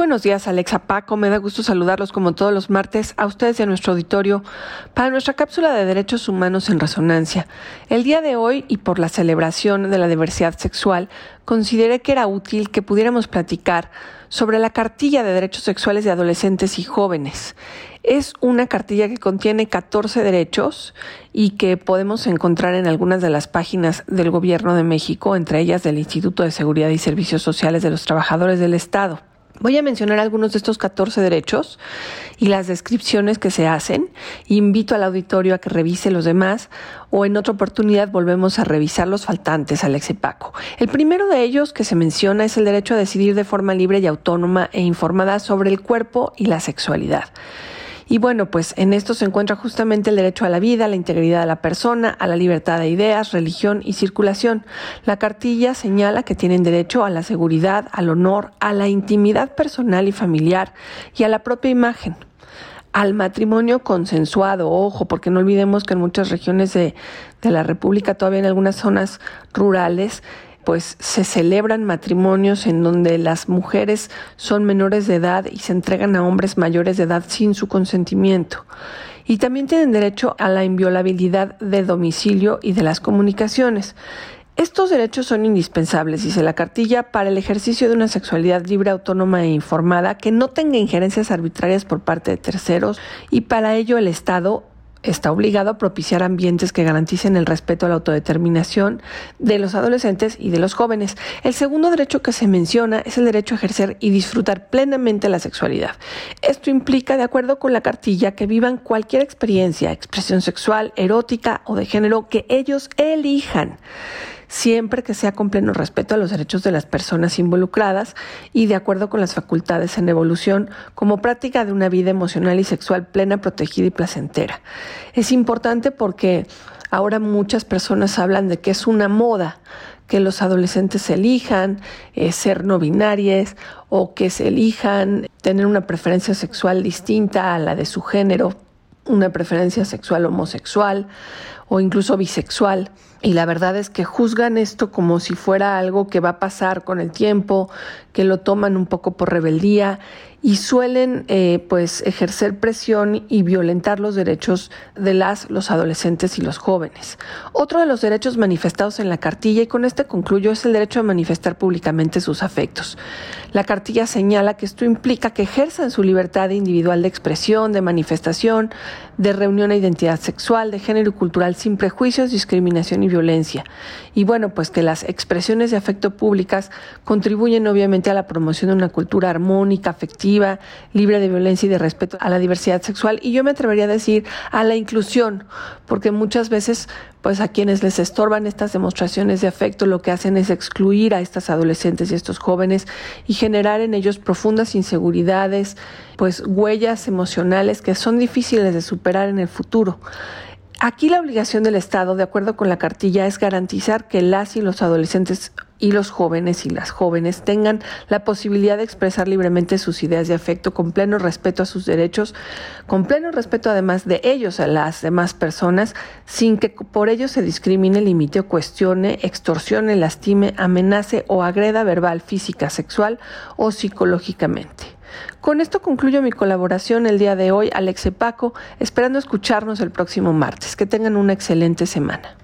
buenos días, Alexa Paco. Me da gusto saludarlos como todos los martes a ustedes y a nuestro auditorio para nuestra cápsula de derechos humanos en resonancia. El día de hoy y por la celebración de la diversidad sexual, consideré que era útil que pudiéramos platicar sobre la cartilla de derechos sexuales de adolescentes y jóvenes. Es una cartilla que contiene 14 derechos y que podemos encontrar en algunas de las páginas del Gobierno de México, entre ellas del Instituto de Seguridad y Servicios Sociales de los Trabajadores del Estado. Voy a mencionar algunos de estos 14 derechos y las descripciones que se hacen. Invito al auditorio a que revise los demás o en otra oportunidad volvemos a revisar los faltantes, Alex y Paco. El primero de ellos que se menciona es el derecho a decidir de forma libre y autónoma e informada sobre el cuerpo y la sexualidad. Y bueno, pues en esto se encuentra justamente el derecho a la vida, a la integridad de la persona, a la libertad de ideas, religión y circulación. La cartilla señala que tienen derecho a la seguridad, al honor, a la intimidad personal y familiar y a la propia imagen al matrimonio consensuado, ojo, porque no olvidemos que en muchas regiones de, de, la República, todavía en algunas zonas rurales, pues se celebran matrimonios en donde las mujeres son menores de edad y se entregan a hombres mayores de edad sin su consentimiento. Y también tienen derecho a la inviolabilidad de domicilio y de las comunicaciones. Estos derechos son indispensables, dice la cartilla, para el ejercicio de una sexualidad libre, autónoma e informada que no tenga injerencias arbitrarias por parte de terceros y para ello el Estado está obligado a propiciar ambientes que garanticen el respeto a la autodeterminación de los adolescentes y de los jóvenes. El segundo derecho que se menciona es el derecho a ejercer y disfrutar plenamente la sexualidad. Esto implica, de acuerdo con la cartilla, que vivan cualquier experiencia, expresión sexual, erótica o de género que ellos elijan siempre que sea con pleno respeto a los derechos de las personas involucradas y de acuerdo con las facultades en evolución como práctica de una vida emocional y sexual plena, protegida y placentera. Es importante porque ahora muchas personas hablan de que es una moda que los adolescentes elijan eh, ser no binarias o que se elijan tener una preferencia sexual distinta a la de su género, una preferencia sexual homosexual o incluso bisexual. Y la verdad es que juzgan esto como si fuera algo que va a pasar con el tiempo, que lo toman un poco por rebeldía y suelen eh, pues ejercer presión y violentar los derechos de las los adolescentes y los jóvenes. Otro de los derechos manifestados en la cartilla y con este concluyo es el derecho a manifestar públicamente sus afectos. La cartilla señala que esto implica que ejerzan su libertad individual de expresión, de manifestación, de reunión e identidad sexual, de género y cultural sin prejuicios, discriminación y violencia. Y bueno, pues que las expresiones de afecto públicas contribuyen obviamente a la promoción de una cultura armónica, afectiva, libre de violencia y de respeto a la diversidad sexual. Y yo me atrevería a decir a la inclusión, porque muchas veces pues a quienes les estorban estas demostraciones de afecto lo que hacen es excluir a estas adolescentes y estos jóvenes y generar en ellos profundas inseguridades, pues huellas emocionales que son difíciles de superar en el futuro. Aquí la obligación del Estado, de acuerdo con la cartilla, es garantizar que las y los adolescentes y los jóvenes y las jóvenes tengan la posibilidad de expresar libremente sus ideas de afecto con pleno respeto a sus derechos, con pleno respeto además de ellos a las demás personas, sin que por ello se discrimine, limite o cuestione, extorsione, lastime, amenace o agreda verbal, física, sexual o psicológicamente. Con esto concluyo mi colaboración el día de hoy, Alex Paco, esperando escucharnos el próximo martes. Que tengan una excelente semana.